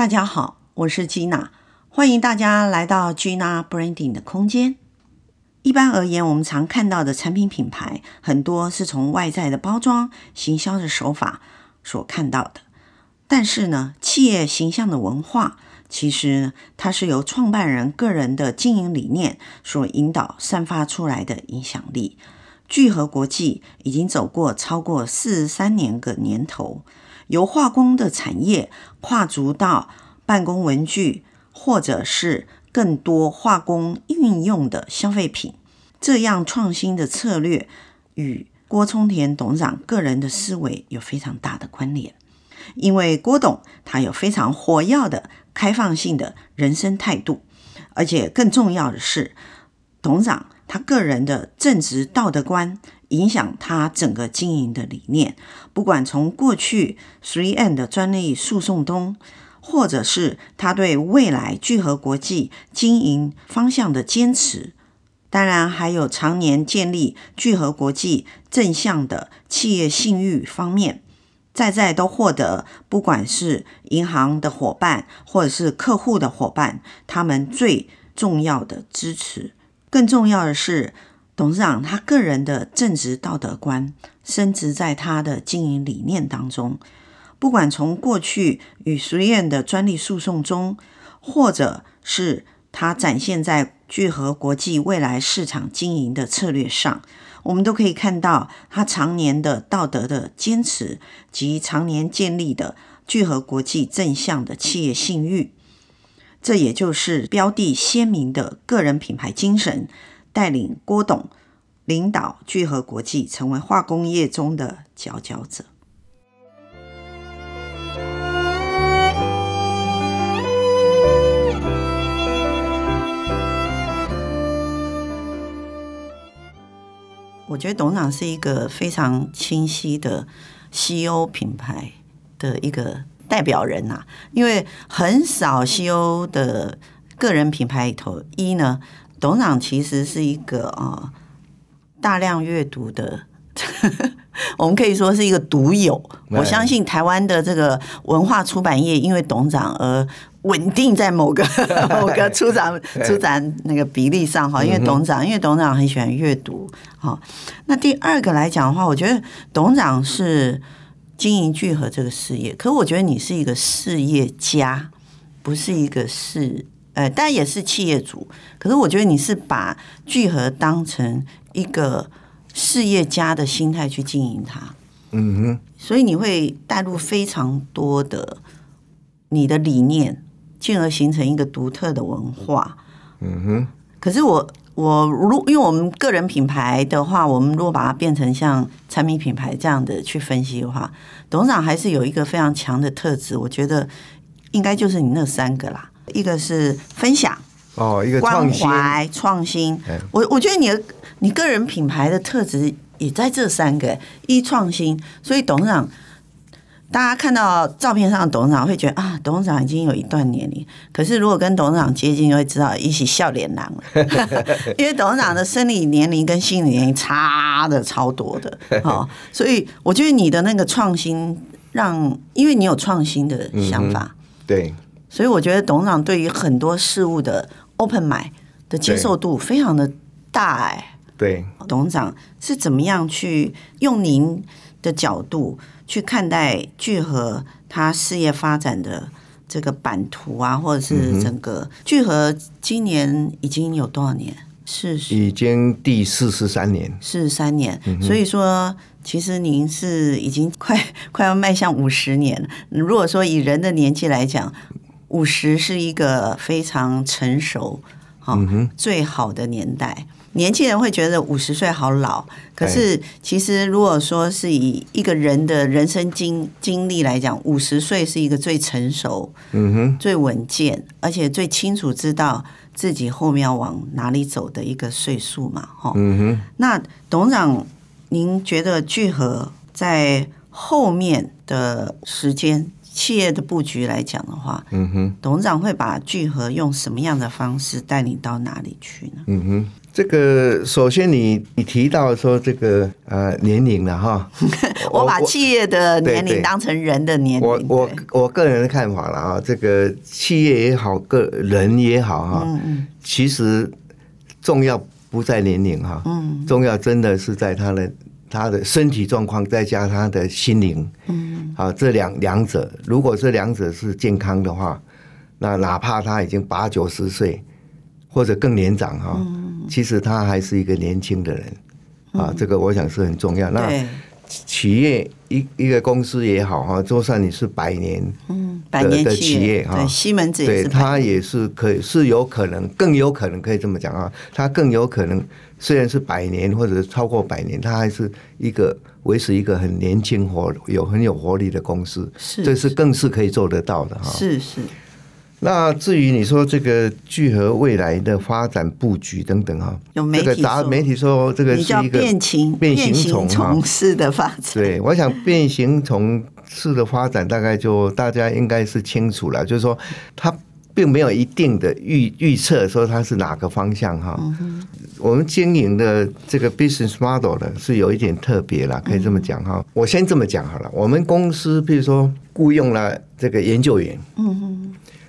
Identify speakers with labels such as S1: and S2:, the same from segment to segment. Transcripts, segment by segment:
S1: 大家好，我是 Gina，欢迎大家来到 Gina Branding 的空间。一般而言，我们常看到的产品品牌，很多是从外在的包装、行销的手法所看到的。但是呢，企业形象的文化，其实它是由创办人个人的经营理念所引导、散发出来的影响力。聚合国际已经走过超过四十三年个年头，由化工的产业跨足到办公文具，或者是。更多化工运用的消费品，这样创新的策略与郭聪田董事长个人的思维有非常大的关联。因为郭董他有非常活跃的开放性的人生态度，而且更重要的是，董事长他个人的正直道德观影响他整个经营的理念。不管从过去 3M 的专利诉讼中，或者是他对未来聚合国际经营方向的坚持，当然还有常年建立聚合国际正向的企业信誉方面，在在都获得不管是银行的伙伴或者是客户的伙伴，他们最重要的支持。更重要的是，董事长他个人的正直道德观深植在他的经营理念当中。不管从过去与 3M 的专利诉讼中，或者是他展现在聚合国际未来市场经营的策略上，我们都可以看到他常年的道德的坚持及常年建立的聚合国际正向的企业信誉。这也就是标的鲜明的个人品牌精神，带领郭董领导聚合国际成为化工业中的佼佼者。我觉得董事长是一个非常清晰的 CEO 品牌的一个代表人呐，因为很少 CEO 的个人品牌里头，一呢，董事长其实是一个啊大量阅读的，我们可以说是一个独有。我相信台湾的这个文化出版业，因为董事长而。稳定在某个 某个出展出展那个比例上哈，因为董事长，因为董事长很喜欢阅读哈。那第二个来讲的话，我觉得董事长是经营聚合这个事业，可我觉得你是一个事业家，不是一个事呃，当然也是企业主。可是我觉得你是把聚合当成一个事业家的心态去经营它，嗯哼，所以你会带入非常多的你的理念。进而形成一个独特的文化。嗯哼。可是我我如因为我们个人品牌的话，我们如果把它变成像产品品牌这样的去分析的话，董事长还是有一个非常强的特质。我觉得应该就是你那三个啦，一个是分享哦，一个关怀创新。我我觉得你的你个人品牌的特质也在这三个一创新，所以董事长。大家看到照片上的董事长会觉得啊，董事长已经有一段年龄。可是如果跟董事长接近，就会知道一起笑脸郎了。因为董事长的生理年龄跟心理年龄差的超多的。哦，所以我觉得你的那个创新，让因为你有创新的想法，对，所以我觉得董事长对于很多事物的 open mind 的接受度非常的大哎。对，董事长是怎么样去用您的角度？去看待聚合它事业发展的这个版图啊，或者是整个聚合今年已经有多少年？是
S2: 已经第四十三年，
S1: 四十三年。所以说，其实您是已经快 快要迈向五十年了。如果说以人的年纪来讲，五十是一个非常成熟、好最好的年代。年轻人会觉得五十岁好老，可是其实如果说是以一个人的人生经经历来讲，五十岁是一个最成熟、嗯哼、最稳健，而且最清楚知道自己后面要往哪里走的一个岁数嘛，哈。嗯哼。那董事长，您觉得聚合在后面的时间企业的布局来讲的话，
S2: 嗯哼，
S1: 董事长会把聚合用什么样的方式带你到哪里去呢？
S2: 嗯哼，这个首先你你提到说这个呃年龄了哈，
S1: 我把企业的年龄当成人的年龄。
S2: 我我我个人的看法了啊，这个企业也好，个人也好哈，嗯嗯，其实重要不在年龄哈，嗯，重要真的是在他的。他的身体状况，再加他的心灵，嗯，啊，这两两者，如果这两者是健康的话，那哪怕他已经八九十岁，或者更年长哈，其实他还是一个年轻的人，啊，这个我想是很重要。那企业一一个公司也好哈，就算你是百年，嗯，百年的企业哈，
S1: 西门子
S2: 对，它也是可以，是有可能，更有可能可以这么讲啊，它更有可能。虽然是百年或者超过百年，它还是一个维持一个很年轻活有很有活力的公司，是，这是更是可以做得到的哈。
S1: 是是。
S2: 那至于你说这个聚合未来的发展布局等等哈，
S1: 有媒体
S2: 这个杂媒体说这个是一个
S1: 变形变形虫式的发展。
S2: 对，我想变形虫式的发展大概就大家应该是清楚了，就是说它。并没有一定的预预测说它是哪个方向哈。我们经营的这个 business model 呢，是有一点特别了，可以这么讲哈。我先这么讲好了。我们公司比如说雇佣了这个研究员，嗯，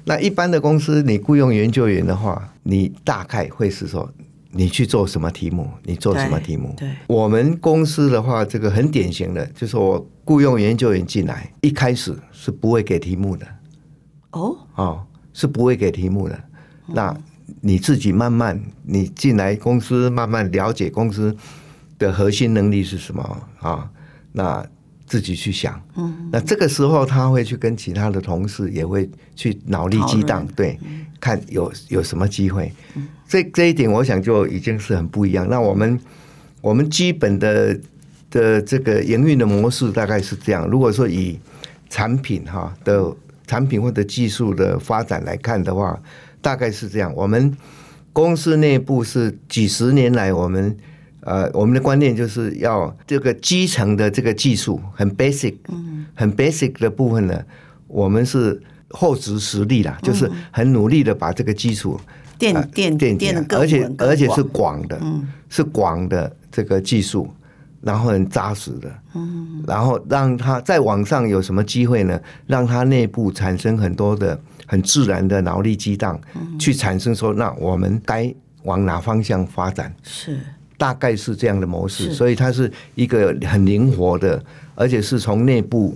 S2: 那一般的公司你雇佣研究员的话，你大概会是说你去做什么题目，你做什么题目。对，我们公司的话，这个很典型的，就是我雇佣研究员进来，一开始是不会给题目的。哦哦。是不会给题目的，那你自己慢慢，你进来公司慢慢了解公司的核心能力是什么啊？那自己去想，嗯，那这个时候他会去跟其他的同事也会去脑力激荡，对，看有有什么机会。这这一点我想就已经是很不一样。那我们我们基本的的这个营运的模式大概是这样。如果说以产品哈的。产品或者技术的发展来看的话，大概是这样。我们公司内部是几十年来，我们呃，我们的观念就是要这个基层的这个技术很 basic，很 basic 的部分呢，我们是厚植实力啦，就是很努力的把这个基础
S1: 垫垫垫垫，
S2: 而且而且是广的，是广的这个技术。然后很扎实的，嗯，然后让他在网上有什么机会呢？让他内部产生很多的很自然的脑力激荡，去产生说，那我们该往哪方向发展？是，大概是这样的模式，所以它是一个很灵活的，而且是从内部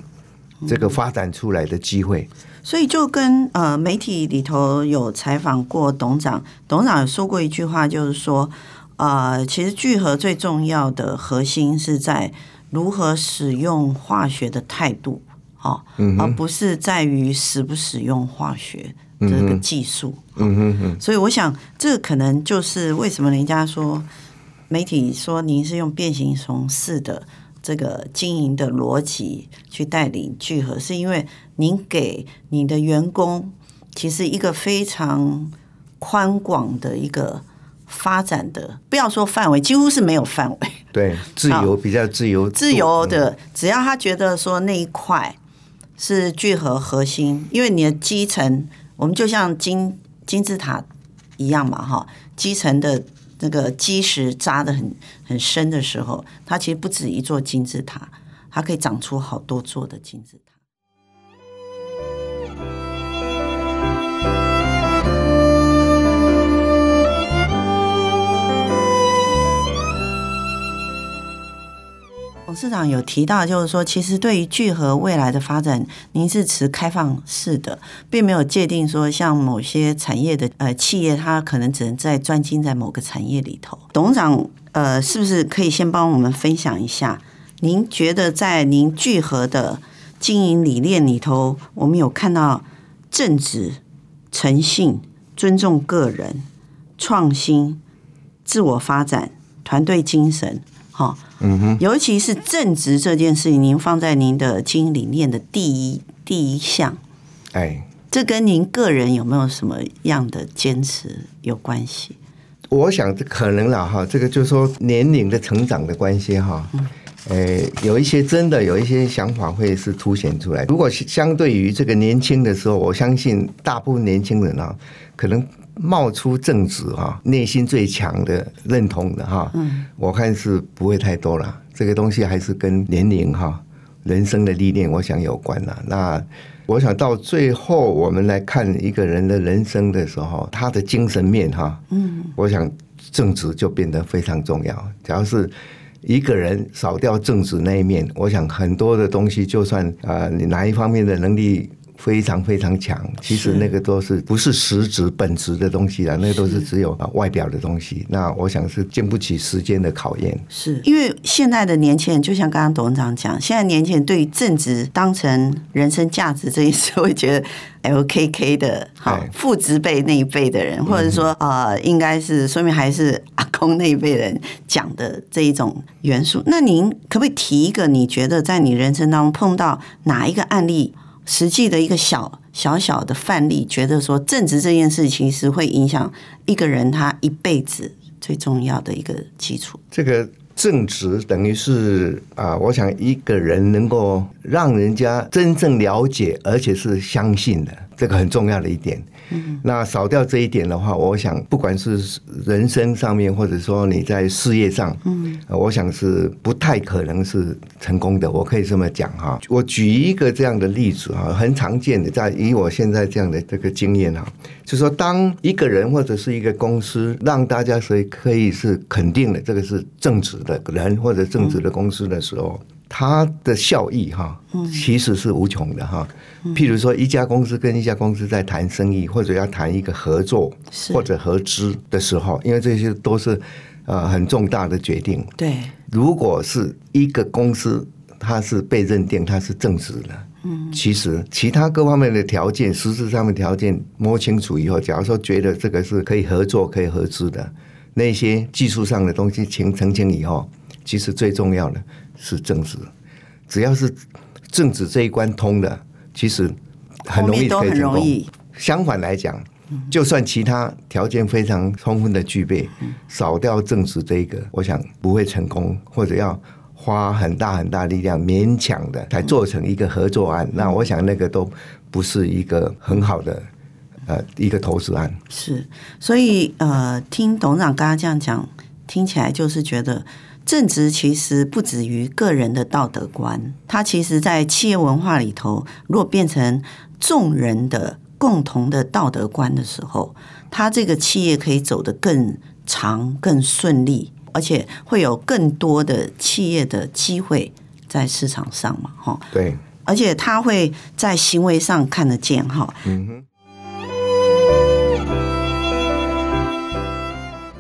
S2: 这个发展出来的机会。
S1: 所以就跟呃媒体里头有采访过董事长，董事长有说过一句话，就是说。啊、呃，其实聚合最重要的核心是在如何使用化学的态度，哦，嗯、而不是在于使不使用化学这个技术。嗯哼哼。所以我想，这可能就是为什么人家说媒体说您是用变形虫式的这个经营的逻辑去带领聚合，是因为您给你的员工其实一个非常宽广的一个。发展的不要说范围，几乎是没有范围。
S2: 对，自由比较自由，
S1: 自由的，只要他觉得说那一块是聚合核心，因为你的基层，我们就像金金字塔一样嘛，哈，基层的那个基石扎的很很深的时候，它其实不止一座金字塔，它可以长出好多座的金字塔。董事长有提到，就是说，其实对于聚合未来的发展，您是持开放式的，并没有界定说，像某些产业的呃企业，它可能只能在专精在某个产业里头。董事长，呃，是不是可以先帮我们分享一下？您觉得在您聚合的经营理念里头，我们有看到正直、诚信、尊重个人、创新、自我发展、团队精神。好，嗯哼，尤其是正直这件事情，您放在您的经营理念的第一第一项，哎，这跟您个人有没有什么样的坚持有关系？
S2: 我想这可能了哈，这个就是说年龄的成长的关系哈。呃，有一些真的有一些想法会是凸显出来。如果相对于这个年轻的时候，我相信大部分年轻人啊，可能冒出正直哈，内心最强的认同的哈，嗯，我看是不会太多了。这个东西还是跟年龄哈、人生的历练，我想有关了。那我想到最后，我们来看一个人的人生的时候，他的精神面哈，嗯，我想正直就变得非常重要。只要是一个人少掉正直那一面，我想很多的东西，就算啊，你哪一方面的能力。非常非常强，其实那个都是不是实质本质的东西啊，那个都是只有外表的东西。那我想是经不起时间的考验。
S1: 是因为现在的年轻人，就像刚刚董事长讲，现在年轻人对于正直当成人生价值这一事，会觉得 LKK 的好父执辈那一辈的人，或者说呃，应该是说明还是阿公那一辈人讲的这一种元素。那您可不可以提一个？你觉得在你人生当中碰到哪一个案例？实际的一个小小小的范例，觉得说正直这件事情是会影响一个人他一辈子最重要的一个基础。
S2: 这个正直等于是啊，我想一个人能够让人家真正了解，而且是相信的，这个很重要的一点。那少掉这一点的话，我想不管是人生上面，或者说你在事业上，嗯，我想是不太可能是成功的。我可以这么讲哈。我举一个这样的例子哈，很常见的，在以我现在这样的这个经验哈，就是说当一个人或者是一个公司让大家所以可以是肯定的，这个是正直的人或者正直的公司的时候。它的效益哈，其实是无穷的哈。譬如说，一家公司跟一家公司在谈生意，或者要谈一个合作或者合资的时候，因为这些都是呃很重大的决定。
S1: 对，
S2: 如果是一个公司，它是被认定它是正直的，嗯，其实其他各方面的条件、实质上面条件摸清楚以后，假如说觉得这个是可以合作、可以合资的，那些技术上的东西清澄清以后，其实最重要的。是政治，只要是政治这一关通的，其实很容易可以成功。相反来讲，就算其他条件非常充分的具备，少掉政治这一个，我想不会成功，或者要花很大很大力量勉强的才做成一个合作案。那我想那个都不是一个很好的呃一个投资案。
S1: 是，所以呃，听董事长刚刚这样讲，听起来就是觉得。正直其实不止于个人的道德观，它其实在企业文化里头，如果变成众人的共同的道德观的时候，它这个企业可以走得更长、更顺利，而且会有更多的企业的机会在市场上嘛，哈。
S2: 对，
S1: 而且它会在行为上看得见，哈。嗯哼。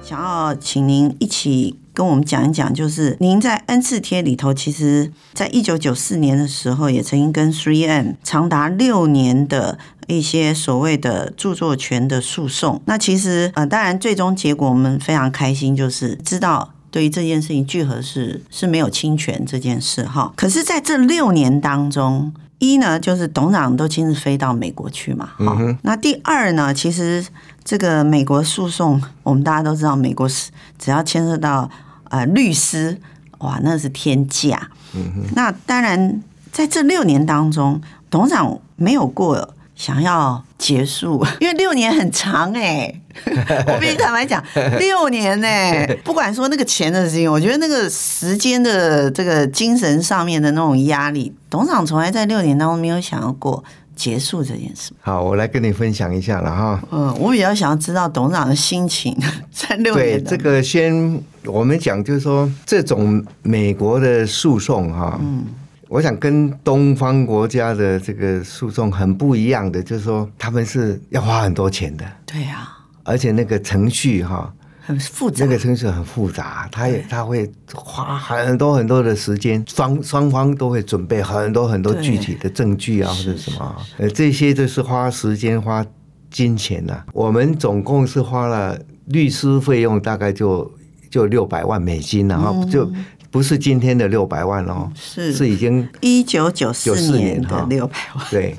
S1: 想要请您一起。跟我们讲一讲，就是您在 N 次贴里头，其实在一九九四年的时候，也曾经跟 Three M 长达六年的一些所谓的著作权的诉讼。那其实呃，当然最终结果我们非常开心，就是知道对于这件事情，聚合是是没有侵权这件事哈。可是在这六年当中，一呢就是董事长都亲自飞到美国去嘛，哈。那第二呢，其实这个美国诉讼，我们大家都知道，美国是只要牵涉到。呃，律师哇，那是天价。嗯。那当然，在这六年当中，董事长没有过想要结束，因为六年很长哎、欸。我必须坦白讲，六年哎、欸，不管说那个钱的事情，我觉得那个时间的这个精神上面的那种压力，董事长从来在六年当中没有想要过。结束这件事。好，
S2: 我来跟你分享一下了哈。
S1: 嗯，我比较想要知道董事长的心情在六年。
S2: 对，这个先我们讲，就是说这种美国的诉讼哈，嗯，我想跟东方国家的这个诉讼很不一样的，就是说他们是要花很多钱的。
S1: 对呀。
S2: 而且那个程序哈。
S1: 很复杂，
S2: 那个程序很复杂，他也他会花很多很多的时间，双双方都会准备很多很多具体的证据啊，或者什么，呃，这些就是花时间花金钱呐、啊。我们总共是花了律师费用，大概就就六百万美金然后、嗯、就不是今天的六百万哦，是是已经
S1: 一九九四年的六百万。
S2: 对，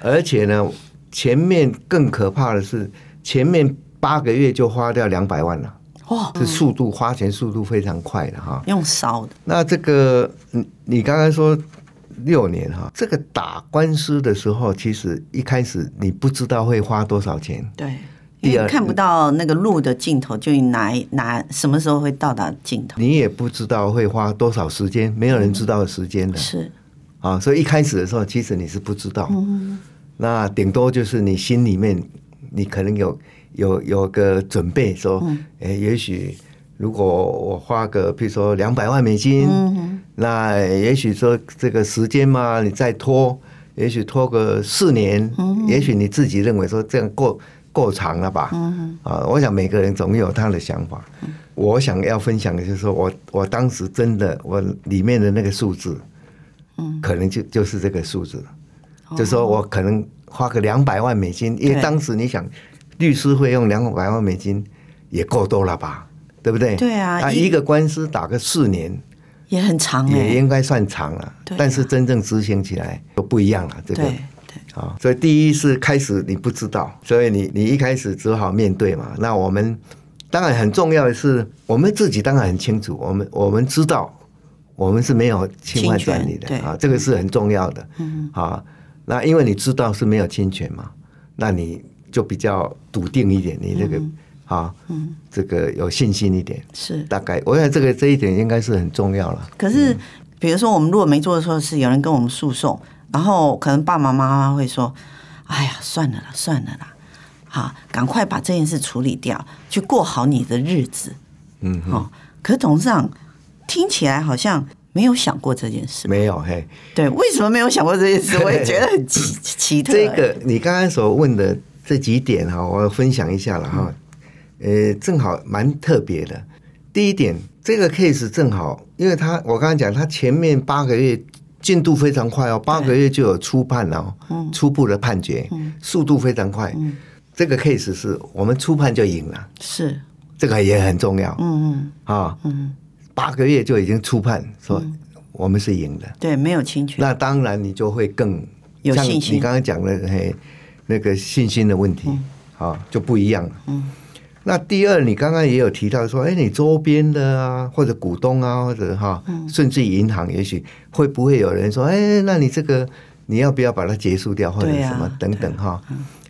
S2: 而且呢，前面更可怕的是前面。八个月就花掉两百万了，
S1: 哇，
S2: 是速度花钱速度非常快的哈。
S1: 用烧的。
S2: 那这个你你刚刚说六年哈，这个打官司的时候，其实一开始你不知道会花多少
S1: 钱。对。看不到那个路的尽头，就哪哪什么时候会到达尽头？
S2: 你也不知道会花多少时间，没有人知道时间的。
S1: 是
S2: 啊，所以一开始的时候，其实你是不知道。嗯。那顶多就是你心里面，你可能有有有个准备，说，哎，也许如果我花个，比如说两百万美金，那也许说这个时间嘛，你再拖，也许拖个四年，也许你自己认为说这样过。够长了吧？嗯啊，我想每个人总有他的想法。我想要分享的就是说我我当时真的我里面的那个数字，嗯，可能就就是这个数字，就是说我可能花个两百万美金，因为当时你想律师费用两百万美金也够多了吧？对不对？
S1: 对啊，
S2: 啊，一个官司打个四年
S1: 也很长，
S2: 也应该算长了。但是真正执行起来就不一样了，这个。啊，所以第一是开始你不知道，所以你你一开始只好面对嘛。那我们当然很重要的是，我们自己当然很清楚，我们我们知道我们是没有侵犯专利的啊，这个是很重要的。嗯，啊，那因为你知道是没有侵权嘛，那你就比较笃定一点，你这个啊，嗯，这个有信心一点
S1: 是
S2: 大概。我想这个这一点应该是很重要了。
S1: 可是，比如说我们如果没做错事，有人跟我们诉讼。然后可能爸爸妈妈会说：“哎呀，算了啦，算了啦，好，赶快把这件事处理掉，去过好你的日子。”嗯，好。可是董事长听起来好像没有想过这件事。
S2: 没有嘿，
S1: 对，为什么没有想过这件事？我也觉得很奇奇特。
S2: 这个你刚刚所问的这几点哈，我分享一下了哈。呃，正好蛮特别的。第一点，这个 case 正好，因为他我刚刚讲，他前面八个月。进度非常快哦，八个月就有初判了，初步的判决，速度非常快。这个 case 是我们初判就赢了，
S1: 是
S2: 这个也很重要。嗯嗯啊，八个月就已经初判，说我们是赢的，
S1: 对，没有侵权。
S2: 那当然你就会更
S1: 有信心。
S2: 你刚刚讲的嘿，那个信心的问题啊，就不一样了。嗯。那第二，你刚刚也有提到说，哎，你周边的啊，或者股东啊，或者哈，甚至银行，也许会不会有人说，哎，那你这个你要不要把它结束掉，或者什么等等哈？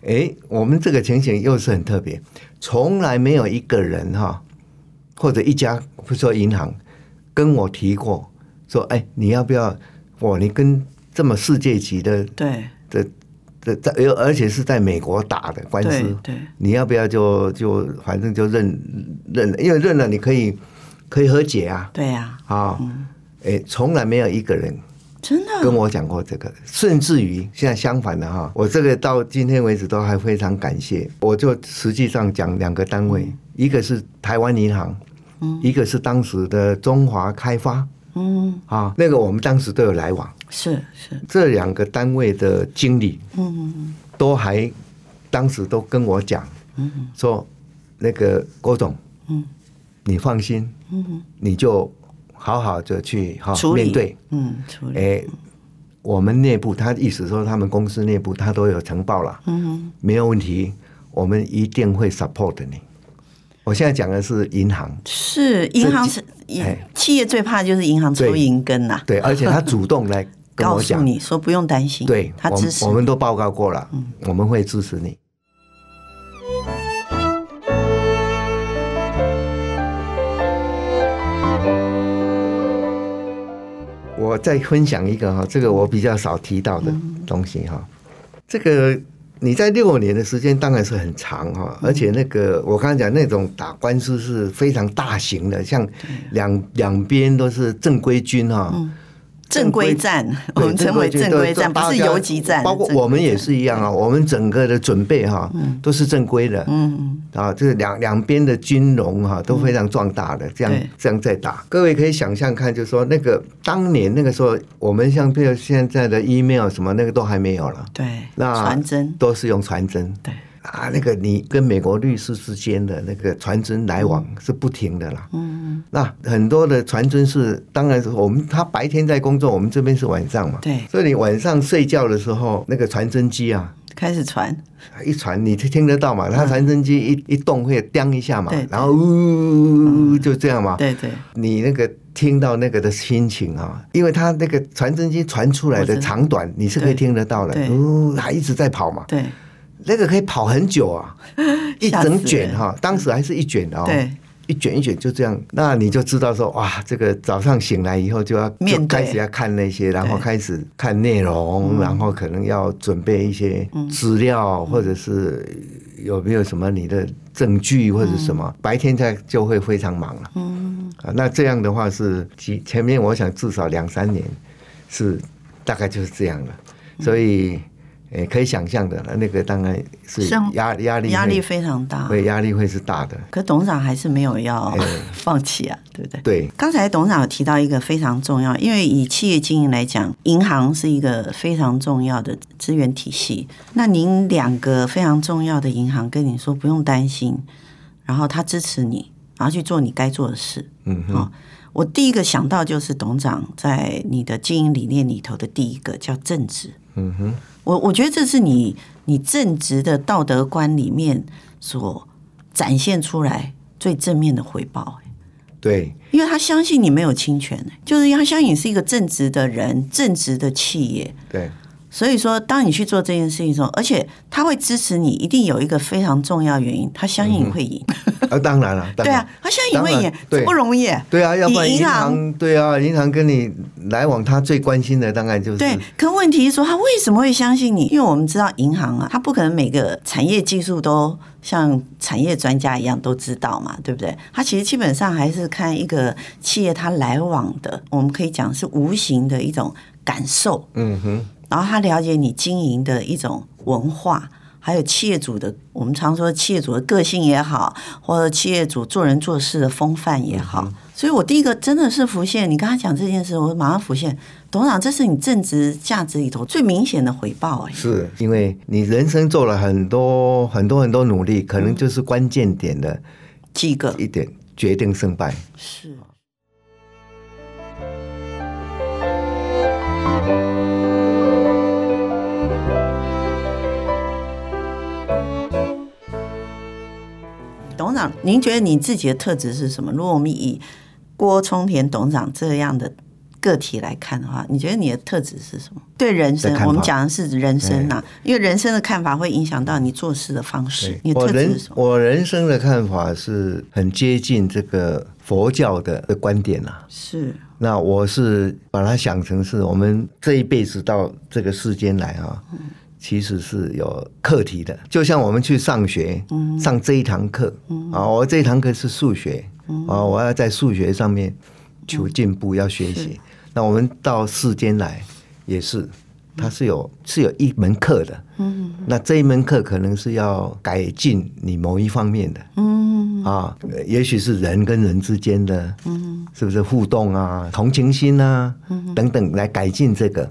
S2: 哎，我们这个情形又是很特别，从来没有一个人哈，或者一家，不说银行跟我提过说，哎，你要不要？哇，你跟这么世界级的
S1: 对
S2: 的。在而且是在美国打的官司，对，你要不要就就反正就认认了，因为认了你可以可以和解啊，
S1: 对呀，
S2: 啊，哎，从来没有一个人
S1: 真的？
S2: 跟我讲过这个，甚至于现在相反的哈，我这个到今天为止都还非常感谢，我就实际上讲两个单位，一个是台湾银行，嗯。一个是当时的中华开发。嗯。啊，那个我们当时都有来往，
S1: 是是，
S2: 这两个单位的经理，嗯都还当时都跟我讲，嗯嗯，说那个郭总，嗯，你放心，嗯，你就好好的去哈面对，嗯，处理，哎，我们内部他意思说他们公司内部他都有呈报了，嗯，没有问题，我们一定会 support 你。我现在讲的是银行，
S1: 是银行是企业最怕就是银行抽银根呐。
S2: 对，而且他 主动来跟我讲，
S1: 你说不用担心，
S2: 对，他支持，我们都报告过了，我们会支持你。我再分享一个哈，这个我比较少提到的东西哈，这个。你在六年的时间当然是很长哈，而且那个我刚才讲那种打官司是非常大型的，像两两边都是正规军哈。
S1: 正规战，我们称为正规战，不是游击战。
S2: 包括我们也是一样啊，我们整个的准备哈，都是正规的。嗯啊，就是两两边的军容哈都非常壮大的，这样这样在打。各位可以想象看，就是说那个当年那个时候，我们像比如现在的 email 什么那个都还没有了。
S1: 对，那传真
S2: 都是用传真。
S1: 对，
S2: 啊，那个你跟美国律师之间的那个传真来往是不停的啦。嗯，那很多的传真是，当然是我们他白天在工作，我们这边是晚上嘛。
S1: 对，
S2: 所以你晚上睡觉的时候，那个传真机啊。
S1: 开始传，
S2: 一传你听得到嘛？它传真机一一动会叮一下嘛，然后呜就这样嘛。
S1: 对对，
S2: 你那个听到那个的心情啊，因为它那个传真机传出来的长短你是可以听得到的，呜，它一直在跑嘛。
S1: 对，
S2: 那个可以跑很久啊，一整卷哈，当时还是一卷的哦。对。一卷一卷就这样，那你就知道说哇，这个早上醒来以后就要就开始要看那些，然后开始看内容，然后可能要准备一些资料，或者是有没有什么你的证据或者什么，白天在就会非常忙了。嗯，啊，那这样的话是前前面我想至少两三年是大概就是这样了，所以。诶，可以想象的，那个当然是压压力，
S1: 压力非常大，
S2: 对压力会是大的。
S1: 可董事长还是没有要 放弃啊，对不对？
S2: 对。
S1: 刚才董事长有提到一个非常重要，因为以企业经营来讲，银行是一个非常重要的资源体系。那您两个非常重要的银行跟你说不用担心，然后他支持你，然后去做你该做的事。嗯哼。我第一个想到就是董事长在你的经营理念里头的第一个叫正直。嗯哼。我我觉得这是你你正直的道德观里面所展现出来最正面的回报。
S2: 对，
S1: 因为他相信你没有侵权，就是他相信你是一个正直的人，正直的企业。
S2: 对。
S1: 所以说，当你去做这件事情的时候，而且他会支持你，一定有一个非常重要原因，他相信你会赢。
S2: 啊，当然了，对啊，
S1: 他相信你会赢，这不容易。
S2: 对啊，要不然银行，对啊，银行跟你来往，他最关心的当然就是。
S1: 对，可问题是说，他为什么会相信你？因为我们知道银行啊，他不可能每个产业技术都像产业专家一样都知道嘛，对不对？他其实基本上还是看一个企业他来往的，我们可以讲是无形的一种感受。嗯哼。然后他了解你经营的一种文化，还有企业主的，我们常说企业主的个性也好，或者企业主做人做事的风范也好。嗯、所以我第一个真的是浮现，你刚才讲这件事，我马上浮现，董事长，这是你正直价值里头最明显的回报哎。
S2: 是因为你人生做了很多很多很多努力，可能就是关键点的
S1: 几个
S2: 一点决定胜败。
S1: 是。董事长，您觉得你自己的特质是什么？如果我们以郭聪田董事长这样的个体来看的话，你觉得你的特质是什么？对人生，我们讲的是人生呐、啊，因为人生的看法会影响到你做事的方式。你的特质是什么？
S2: 我人我人生的看法是很接近这个佛教的观点啊。
S1: 是。
S2: 那我是把它想成是我们这一辈子到这个世间来啊。嗯其实是有课题的，就像我们去上学，上这一堂课啊，我这一堂课是数学啊，我要在数学上面求进步，要学习。那我们到世间来也是，它是有是有一门课的，嗯。那这一门课可能是要改进你某一方面的，嗯。啊，也许是人跟人之间的，嗯。是不是互动啊、同情心啊等等来改进这个。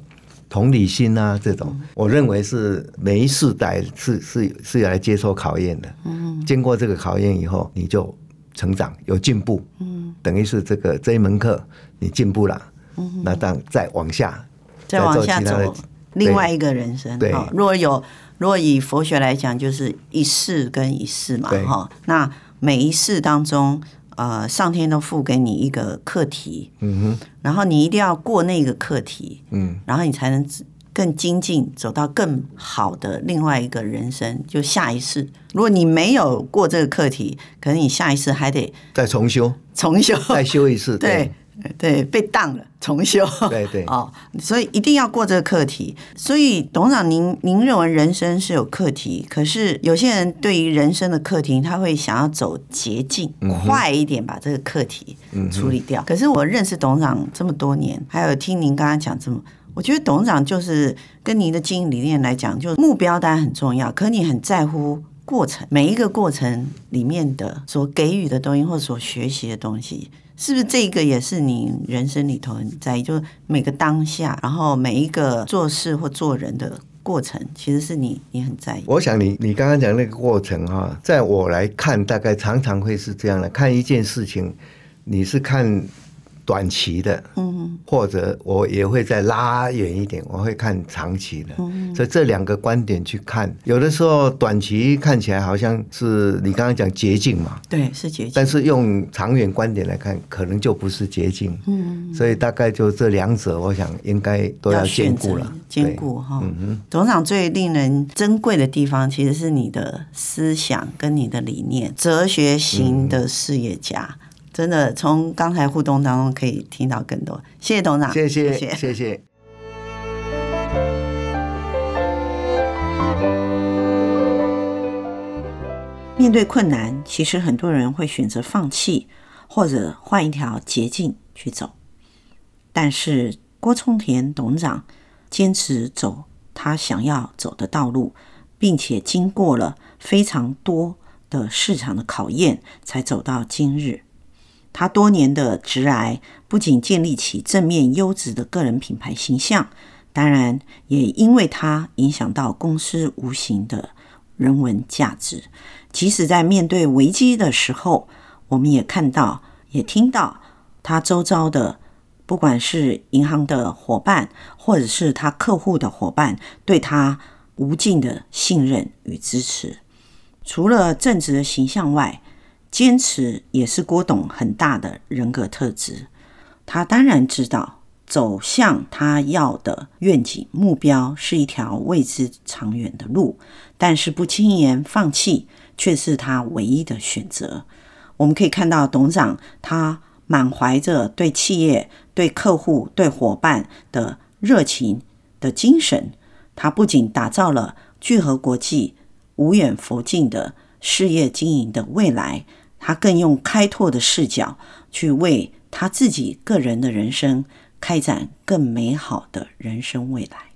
S2: 同理心啊，这种我认为是每一世代是是是要来接受考验的。嗯，经过这个考验以后，你就成长有进步。嗯，等于是这个这一门课你进步了。嗯，那当再往下，
S1: 再往下走，另外一个人生。对，如果有如果以佛学来讲，就是一世跟一世嘛。哈，那每一世当中。呃，上天都赋给你一个课题，嗯哼，然后你一定要过那个课题，嗯，然后你才能更精进，走到更好的另外一个人生，就下一次。如果你没有过这个课题，可能你下一次还得
S2: 再重修，
S1: 重修，
S2: 再修一次，
S1: 对。对对，被当了，重修。
S2: 对对
S1: 哦，所以一定要过这个课题。所以董事长，您您认为人生是有课题，可是有些人对于人生的课题，他会想要走捷径，嗯、快一点把这个课题处理掉。嗯、可是我认识董事长这么多年，还有听您刚刚讲这么，我觉得董事长就是跟您的经营理念来讲，就目标当然很重要，可你很在乎过程，每一个过程里面的所给予的东西，或所学习的东西。是不是这个也是你人生里头很在意？就是每个当下，然后每一个做事或做人的过程，其实是你你很在意。
S2: 我想你你刚刚讲那个过程哈，在我来看，大概常常会是这样的：看一件事情，你是看。短期的，嗯，或者我也会再拉远一点，我会看长期的，嗯，所以这两个观点去看，有的时候短期看起来好像是你刚刚讲捷径嘛，
S1: 对，是捷径，
S2: 但是用长远观点来看，可能就不是捷径，嗯，所以大概就这两者，我想应该都要兼顾了，
S1: 兼顾哈，嗯哼，董事长最令人珍贵的地方，其实是你的思想跟你的理念，哲学型的事业家。嗯真的，从刚才互动当中可以听到更多。谢谢董事
S2: 长，谢谢，谢谢。
S1: 面对困难，其实很多人会选择放弃，或者换一条捷径去走。但是郭聪田董事长坚持走他想要走的道路，并且经过了非常多的市场的考验，才走到今日。他多年的直癌不仅建立起正面优质的个人品牌形象，当然也因为他影响到公司无形的人文价值。即使在面对危机的时候，我们也看到、也听到他周遭的，不管是银行的伙伴，或者是他客户的伙伴，对他无尽的信任与支持。除了正直的形象外，坚持也是郭董很大的人格特质。他当然知道走向他要的愿景目标是一条未知长远的路，但是不轻言放弃却是他唯一的选择。我们可以看到董事长他满怀着对企业、对客户、对伙伴的热情的精神，他不仅打造了聚合国际无远弗近的事业经营的未来。他更用开拓的视角去为他自己个人的人生开展更美好的人生未来。